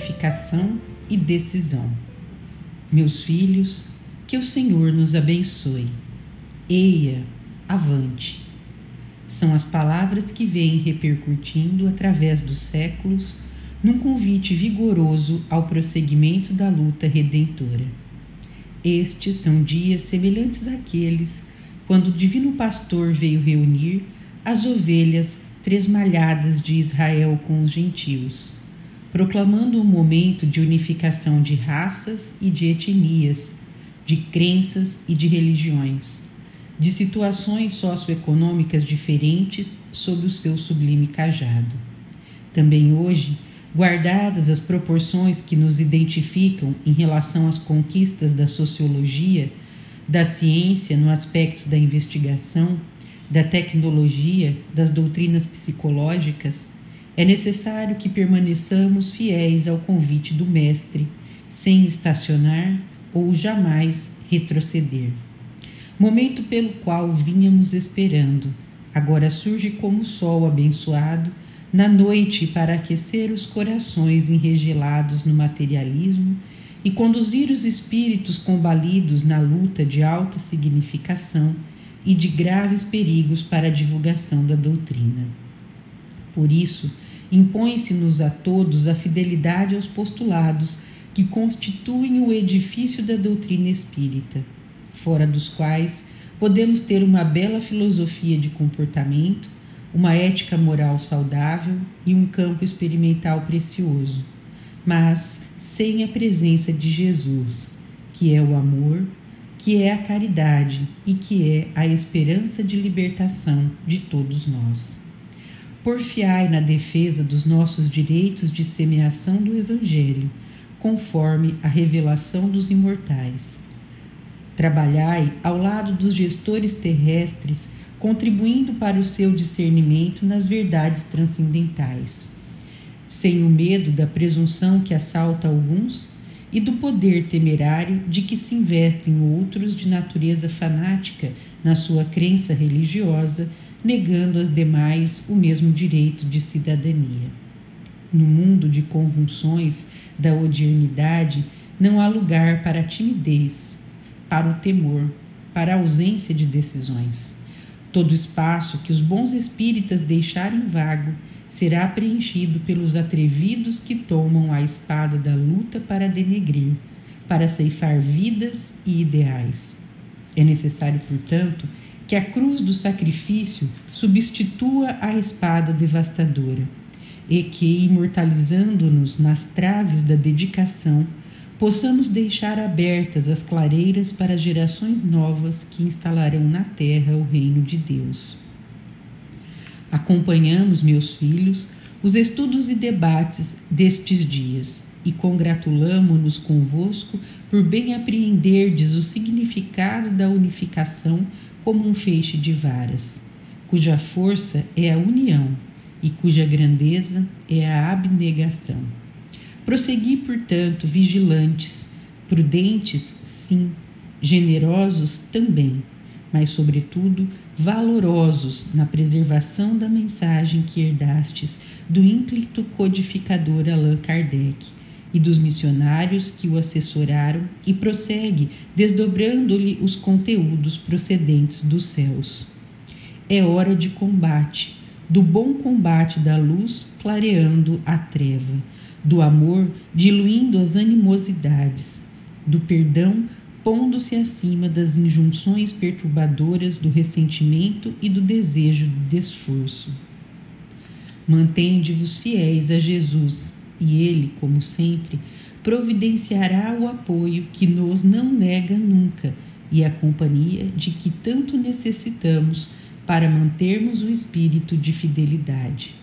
De unificação e decisão. Meus filhos, que o Senhor nos abençoe. Eia, avante. São as palavras que vêm repercutindo através dos séculos num convite vigoroso ao prosseguimento da luta redentora. Estes são dias semelhantes àqueles quando o Divino Pastor veio reunir as ovelhas tresmalhadas de Israel com os gentios proclamando um momento de unificação de raças e de etnias, de crenças e de religiões, de situações socioeconômicas diferentes sob o seu sublime cajado. Também hoje, guardadas as proporções que nos identificam em relação às conquistas da sociologia, da ciência no aspecto da investigação, da tecnologia, das doutrinas psicológicas, é necessário que permaneçamos fiéis ao convite do Mestre, sem estacionar ou jamais retroceder. Momento pelo qual vínhamos esperando, agora surge como sol abençoado na noite para aquecer os corações enregelados no materialismo e conduzir os espíritos combalidos na luta de alta significação e de graves perigos para a divulgação da doutrina. Por isso, impõe-se-nos a todos a fidelidade aos postulados que constituem o edifício da doutrina espírita, fora dos quais podemos ter uma bela filosofia de comportamento, uma ética moral saudável e um campo experimental precioso, mas sem a presença de Jesus, que é o amor, que é a caridade e que é a esperança de libertação de todos nós. Porfiai na defesa dos nossos direitos de semeação do Evangelho, conforme a revelação dos imortais. Trabalhai ao lado dos gestores terrestres, contribuindo para o seu discernimento nas verdades transcendentais. Sem o medo da presunção que assalta alguns e do poder temerário de que se investem outros de natureza fanática na sua crença religiosa negando às demais o mesmo direito de cidadania. No mundo de convulsões da odiernidade, não há lugar para a timidez, para o temor, para a ausência de decisões. Todo espaço que os bons espíritas deixarem vago será preenchido pelos atrevidos que tomam a espada da luta para denegrir, para ceifar vidas e ideais. É necessário, portanto, que a cruz do sacrifício substitua a espada devastadora e que, imortalizando-nos nas traves da dedicação, possamos deixar abertas as clareiras para gerações novas que instalarão na terra o reino de Deus. Acompanhamos, meus filhos, os estudos e debates destes dias e congratulamo-nos convosco por bem apreenderdes o significado da unificação como um feixe de varas, cuja força é a união e cuja grandeza é a abnegação. Prossegui, portanto, vigilantes, prudentes, sim, generosos também, mas, sobretudo, valorosos na preservação da mensagem que herdastes do ínclito codificador Allan Kardec e dos missionários que o assessoraram e prossegue desdobrando-lhe os conteúdos procedentes dos céus. É hora de combate, do bom combate da luz clareando a treva, do amor diluindo as animosidades, do perdão pondo-se acima das injunções perturbadoras do ressentimento e do desejo de esforço. Mantende-vos fiéis a Jesus e Ele, como sempre, providenciará o apoio que nos não nega nunca e a companhia de que tanto necessitamos para mantermos o espírito de fidelidade.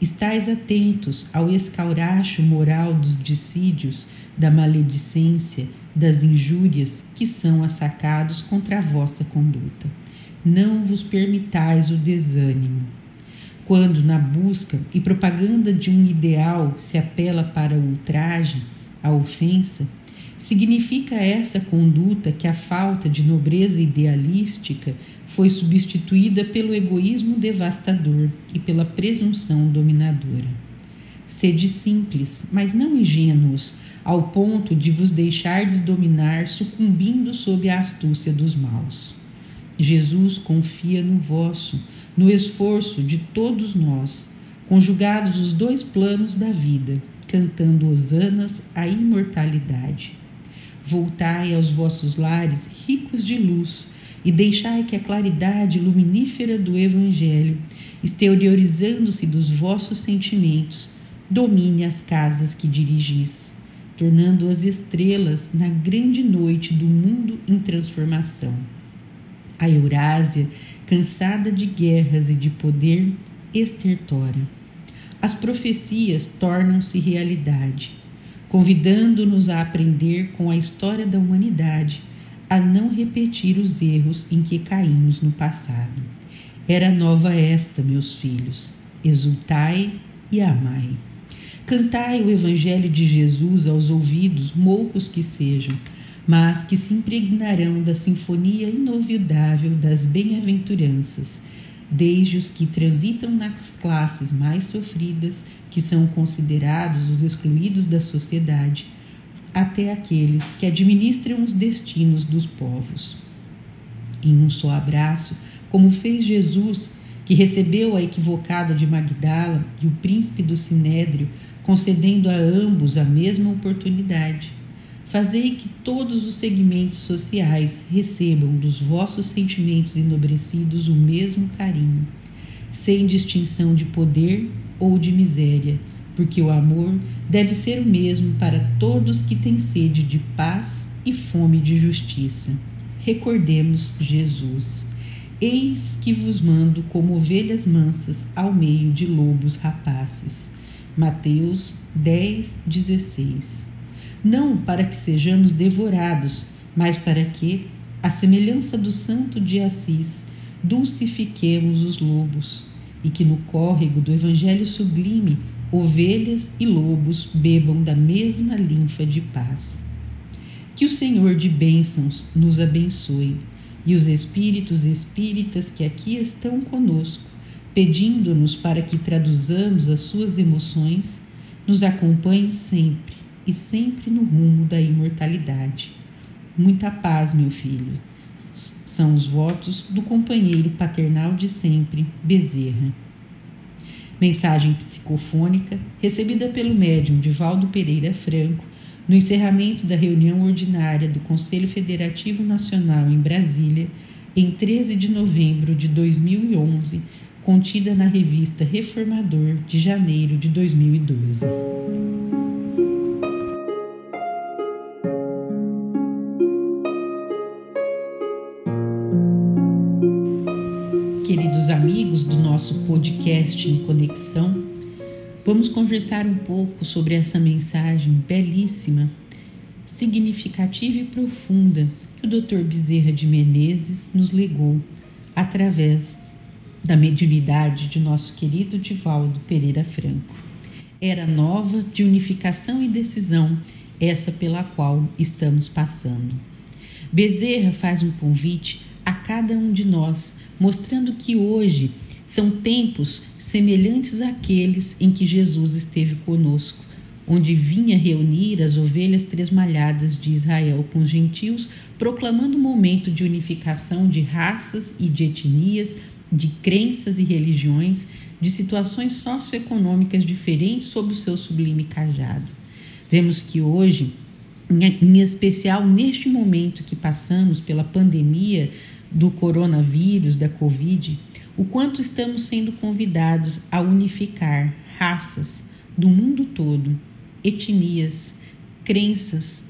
Estais atentos ao escauracho moral dos dissídios, da maledicência, das injúrias que são assacados contra a vossa conduta. Não vos permitais o desânimo. Quando, na busca e propaganda de um ideal, se apela para o ultraje, a ofensa, significa essa conduta que a falta de nobreza idealística foi substituída pelo egoísmo devastador e pela presunção dominadora. Sede simples, mas não ingênuos, ao ponto de vos deixardes dominar, sucumbindo sob a astúcia dos maus. Jesus confia no vosso, no esforço de todos nós, conjugados os dois planos da vida, cantando hosanas à imortalidade. Voltai aos vossos lares ricos de luz e deixai que a claridade luminífera do Evangelho, exteriorizando-se dos vossos sentimentos, domine as casas que dirigis, tornando-as estrelas na grande noite do mundo em transformação. A Eurásia, cansada de guerras e de poder, estertora. As profecias tornam-se realidade convidando-nos a aprender com a história da humanidade, a não repetir os erros em que caímos no passado. Era nova esta, meus filhos, exultai e amai. Cantai o Evangelho de Jesus aos ouvidos, moucos que sejam, mas que se impregnarão da sinfonia inovidável das bem-aventuranças, desde os que transitam nas classes mais sofridas que são considerados os excluídos da sociedade, até aqueles que administram os destinos dos povos. Em um só abraço, como fez Jesus, que recebeu a equivocada de Magdala e o príncipe do Sinédrio, concedendo a ambos a mesma oportunidade. Fazei que todos os segmentos sociais recebam dos vossos sentimentos enobrecidos o mesmo carinho, sem distinção de poder ou de miséria, porque o amor deve ser o mesmo para todos que têm sede de paz e fome de justiça. Recordemos Jesus. Eis que vos mando como ovelhas mansas ao meio de lobos rapaces. Mateus 10, 16. Não para que sejamos devorados, mas para que, à semelhança do santo de Assis, dulcifiquemos os lobos e que no córrego do Evangelho sublime ovelhas e lobos bebam da mesma linfa de paz. Que o Senhor de bênçãos nos abençoe e os espíritos espíritas que aqui estão conosco, pedindo-nos para que traduzamos as suas emoções, nos acompanhem sempre e sempre no rumo da imortalidade. Muita paz, meu filho são os votos do companheiro paternal de sempre, Bezerra. Mensagem psicofônica recebida pelo médium Divaldo Pereira Franco no encerramento da reunião ordinária do Conselho Federativo Nacional em Brasília, em 13 de novembro de 2011, contida na revista Reformador de janeiro de 2012. Queridos amigos do nosso podcast em Conexão, vamos conversar um pouco sobre essa mensagem belíssima, significativa e profunda que o Dr. Bezerra de Menezes nos legou através da mediunidade de nosso querido Divaldo Pereira Franco. Era nova de unificação e decisão, essa pela qual estamos passando. Bezerra faz um convite a cada um de nós mostrando que hoje são tempos semelhantes àqueles em que Jesus esteve conosco, onde vinha reunir as ovelhas tresmalhadas de Israel com os gentios, proclamando um momento de unificação de raças e de etnias, de crenças e religiões, de situações socioeconômicas diferentes sob o seu sublime cajado. Vemos que hoje, em especial neste momento que passamos pela pandemia, do coronavírus, da Covid, o quanto estamos sendo convidados a unificar raças do mundo todo, etnias, crenças,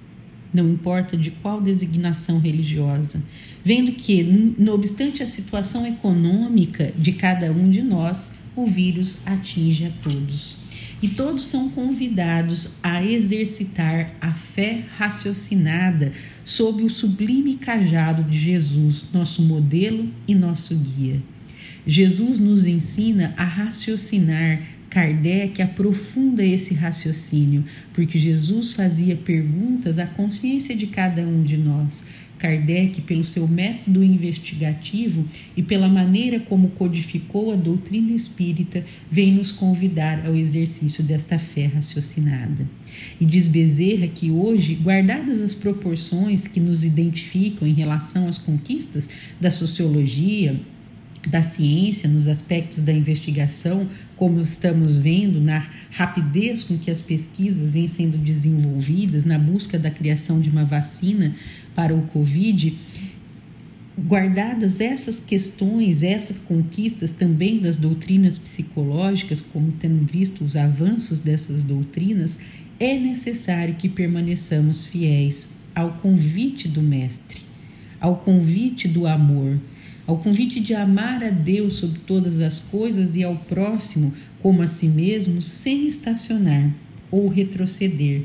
não importa de qual designação religiosa, vendo que, não obstante a situação econômica de cada um de nós, o vírus atinge a todos. E todos são convidados a exercitar a fé raciocinada sob o sublime cajado de Jesus, nosso modelo e nosso guia. Jesus nos ensina a raciocinar Kardec aprofunda esse raciocínio, porque Jesus fazia perguntas à consciência de cada um de nós. Kardec, pelo seu método investigativo e pela maneira como codificou a doutrina espírita, vem nos convidar ao exercício desta fé raciocinada. E diz Bezerra que hoje, guardadas as proporções que nos identificam em relação às conquistas da sociologia, da ciência, nos aspectos da investigação, como estamos vendo na rapidez com que as pesquisas vêm sendo desenvolvidas na busca da criação de uma vacina para o Covid, guardadas essas questões, essas conquistas também das doutrinas psicológicas, como tendo visto os avanços dessas doutrinas, é necessário que permaneçamos fiéis ao convite do Mestre, ao convite do amor ao convite de amar a Deus sobre todas as coisas e ao próximo como a si mesmo, sem estacionar ou retroceder.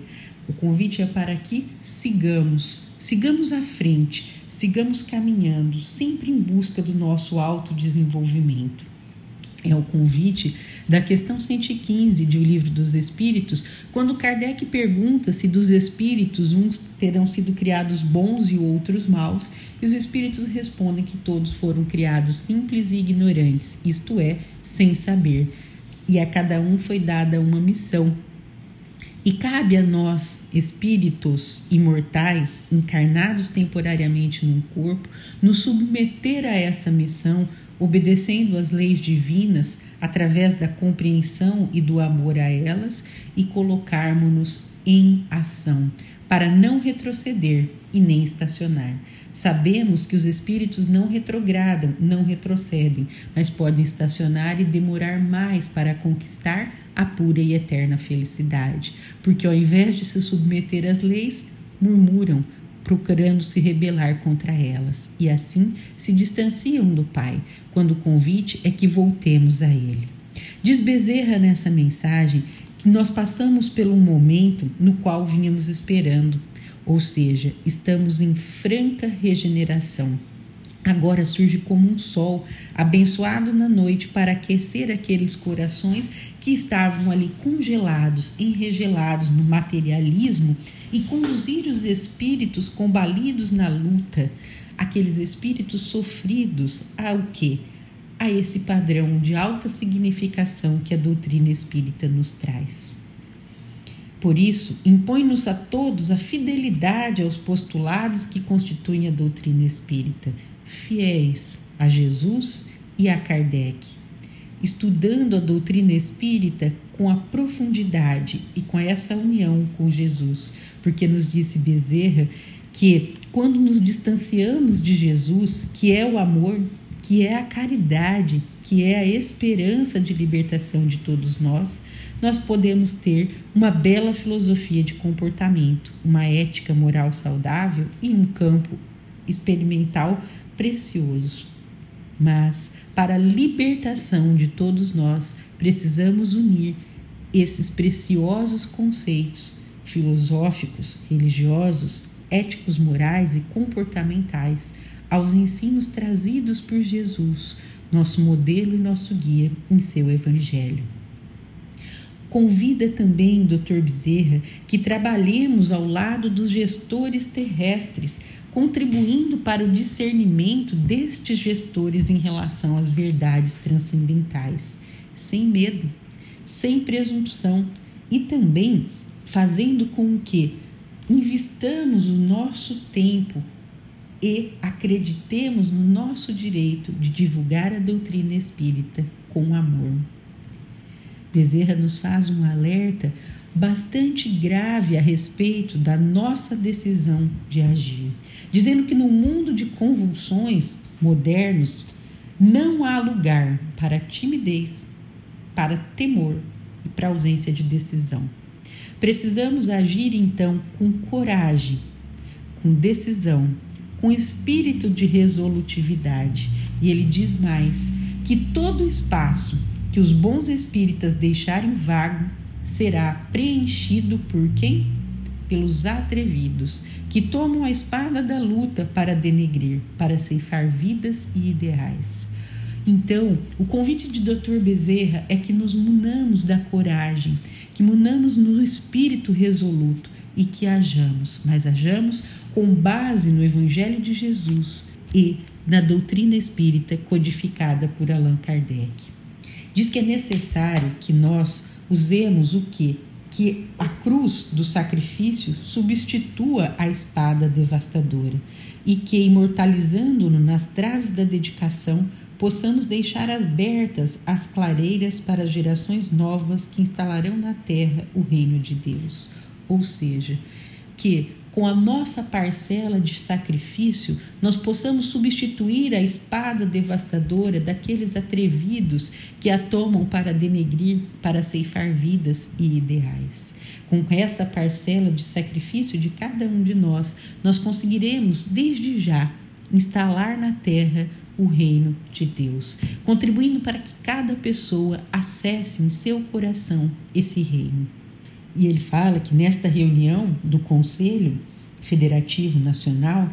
O convite é para que sigamos, sigamos à frente, sigamos caminhando, sempre em busca do nosso autodesenvolvimento é o convite da questão 115 de O Livro dos Espíritos, quando Kardec pergunta se dos espíritos uns terão sido criados bons e outros maus, e os espíritos respondem que todos foram criados simples e ignorantes, isto é, sem saber, e a cada um foi dada uma missão. E cabe a nós, espíritos imortais, encarnados temporariamente num corpo, nos submeter a essa missão obedecendo às leis divinas através da compreensão e do amor a elas e colocarmos-nos em ação, para não retroceder e nem estacionar. Sabemos que os espíritos não retrogradam, não retrocedem, mas podem estacionar e demorar mais para conquistar a pura e eterna felicidade, porque ao invés de se submeter às leis, murmuram, procurando se rebelar contra elas, e assim se distanciam do Pai, quando o convite é que voltemos a Ele. Diz Bezerra nessa mensagem que nós passamos pelo momento no qual vínhamos esperando, ou seja, estamos em franca regeneração. Agora surge como um sol, abençoado na noite, para aquecer aqueles corações que estavam ali congelados, enregelados no materialismo e conduzir os espíritos combalidos na luta, aqueles espíritos sofridos ao que? A esse padrão de alta significação que a doutrina espírita nos traz. Por isso, impõe-nos a todos a fidelidade aos postulados que constituem a doutrina espírita, fiéis a Jesus e a Kardec, estudando a doutrina espírita com a profundidade e com essa união com Jesus, porque nos disse Bezerra que quando nos distanciamos de Jesus, que é o amor, que é a caridade, que é a esperança de libertação de todos nós, nós podemos ter uma bela filosofia de comportamento, uma ética moral saudável e um campo experimental precioso. Mas para a libertação de todos nós, precisamos unir esses preciosos conceitos filosóficos, religiosos, éticos, morais e comportamentais aos ensinos trazidos por Jesus, nosso modelo e nosso guia em seu Evangelho. Convida também, Dr. Bezerra, que trabalhemos ao lado dos gestores terrestres, contribuindo para o discernimento destes gestores em relação às verdades transcendentais, sem medo, sem presunção e também fazendo com que investamos o nosso tempo e acreditemos no nosso direito de divulgar a doutrina espírita com amor. Bezerra nos faz um alerta bastante grave a respeito da nossa decisão de agir, dizendo que no mundo de convulsões modernos não há lugar para timidez, para temor e para ausência de decisão. Precisamos agir então com coragem, com decisão, com espírito de resolutividade. E ele diz mais: que todo espaço que os bons espíritas deixarem vago será preenchido por quem? Pelos atrevidos, que tomam a espada da luta para denegrir, para ceifar vidas e ideais. Então, o convite de Dr. Bezerra é que nos munamos da coragem, que munamos no espírito resoluto e que hajamos, mas hajamos com base no Evangelho de Jesus e na doutrina espírita codificada por Allan Kardec. Diz que é necessário que nós usemos o que? Que a cruz do sacrifício substitua a espada devastadora e que, imortalizando-no nas traves da dedicação, possamos deixar abertas as clareiras para as gerações novas que instalarão na terra o reino de Deus. Ou seja, que com a nossa parcela de sacrifício, nós possamos substituir a espada devastadora daqueles atrevidos que a tomam para denegrir, para ceifar vidas e ideais. Com essa parcela de sacrifício de cada um de nós, nós conseguiremos, desde já, instalar na terra o reino de Deus, contribuindo para que cada pessoa acesse em seu coração esse reino. E ele fala que nesta reunião do Conselho Federativo Nacional,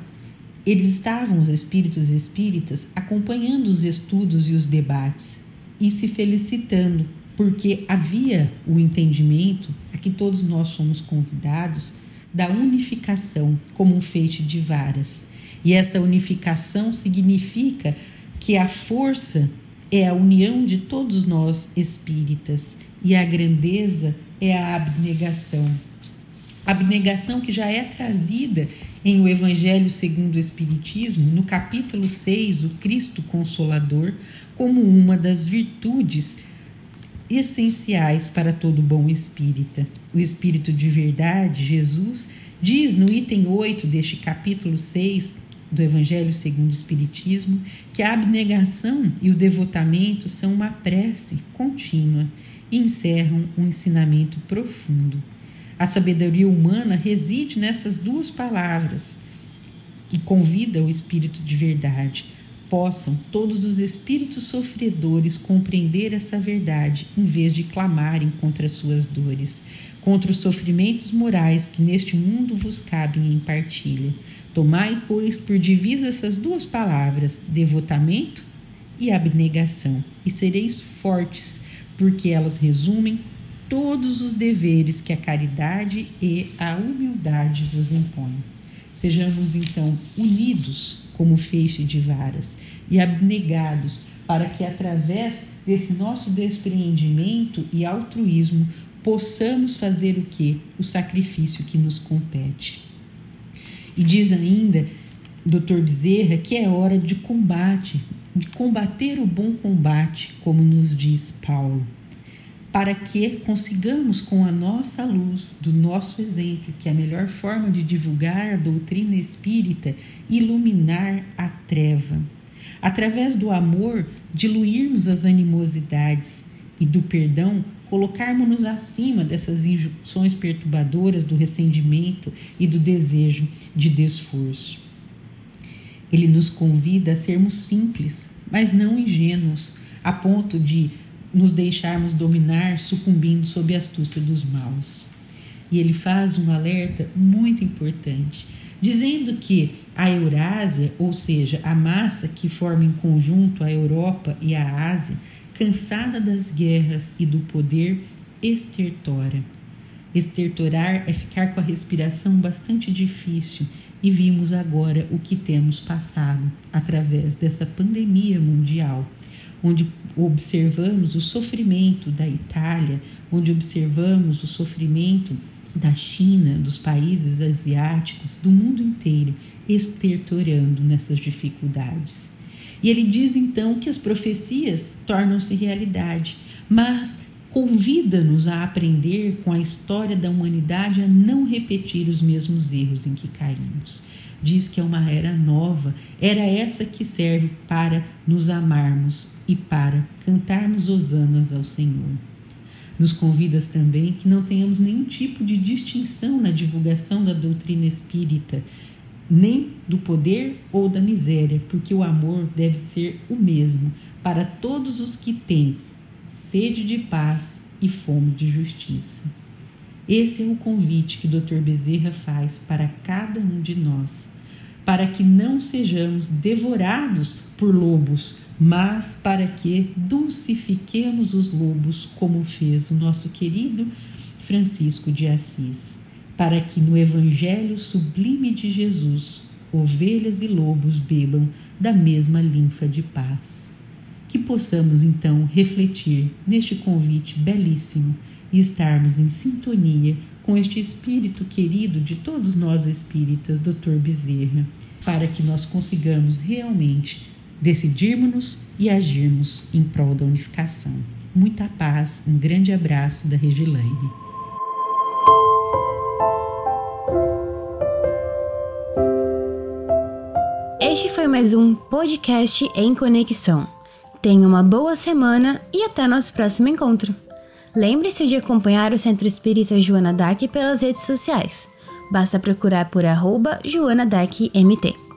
eles estavam, os espíritos espíritas, acompanhando os estudos e os debates e se felicitando, porque havia o entendimento a que todos nós somos convidados da unificação como um feite de varas. E essa unificação significa que a força é a união de todos nós espíritas e a grandeza é a abnegação. Abnegação que já é trazida em o Evangelho segundo o Espiritismo, no capítulo 6, o Cristo Consolador, como uma das virtudes essenciais para todo bom espírita. O Espírito de verdade, Jesus, diz no item 8 deste capítulo 6 do Evangelho segundo o Espiritismo que a abnegação e o devotamento são uma prece contínua e encerram um ensinamento profundo. A sabedoria humana reside nessas duas palavras e convida o Espírito de verdade. Possam todos os espíritos sofredores compreender essa verdade em vez de clamarem contra suas dores, contra os sofrimentos morais que neste mundo vos cabem em partilha. Tomai, pois, por divisa essas duas palavras, devotamento e abnegação, e sereis fortes porque elas resumem todos os deveres que a caridade e a humildade vos impõem. Sejamos então unidos como feixe de varas e abnegados para que através desse nosso despreendimento e altruísmo possamos fazer o que? O sacrifício que nos compete. E diz ainda Dr. Bezerra que é hora de combate, de combater o bom combate, como nos diz Paulo, para que consigamos, com a nossa luz, do nosso exemplo, que é a melhor forma de divulgar a doutrina espírita, iluminar a treva. Através do amor, diluirmos as animosidades e do perdão, colocarmos-nos acima dessas injunções perturbadoras do ressentimento e do desejo de desforço. Ele nos convida a sermos simples, mas não ingênuos, a ponto de nos deixarmos dominar, sucumbindo sob a astúcia dos maus. E ele faz um alerta muito importante, dizendo que a Eurásia, ou seja, a massa que forma em conjunto a Europa e a Ásia, cansada das guerras e do poder, estertora. Estertorar é ficar com a respiração bastante difícil e vimos agora o que temos passado através dessa pandemia mundial, onde observamos o sofrimento da Itália, onde observamos o sofrimento da China, dos países asiáticos, do mundo inteiro, estertorando nessas dificuldades. E ele diz então que as profecias tornam-se realidade, mas convida-nos a aprender com a história da humanidade a não repetir os mesmos erros em que caímos. Diz que é uma era nova, era essa que serve para nos amarmos e para cantarmos hosanas ao Senhor. Nos convida também que não tenhamos nenhum tipo de distinção na divulgação da doutrina espírita, nem do poder ou da miséria, porque o amor deve ser o mesmo para todos os que têm sede de paz e fome de justiça. Esse é o convite que o Dr. Bezerra faz para cada um de nós, para que não sejamos devorados por lobos, mas para que dulcifiquemos os lobos, como fez o nosso querido Francisco de Assis, para que no Evangelho sublime de Jesus, ovelhas e lobos bebam da mesma linfa de paz. Que possamos então refletir neste convite belíssimo e estarmos em sintonia com este espírito querido de todos nós espíritas, Dr. Bezerra, para que nós consigamos realmente decidirmos-nos e agirmos em prol da unificação. Muita paz, um grande abraço da Regilaine. Este foi mais um podcast em conexão. Tenha uma boa semana e até nosso próximo encontro. Lembre-se de acompanhar o Centro Espírita Joana Dac pelas redes sociais. Basta procurar por arroba Joana MT.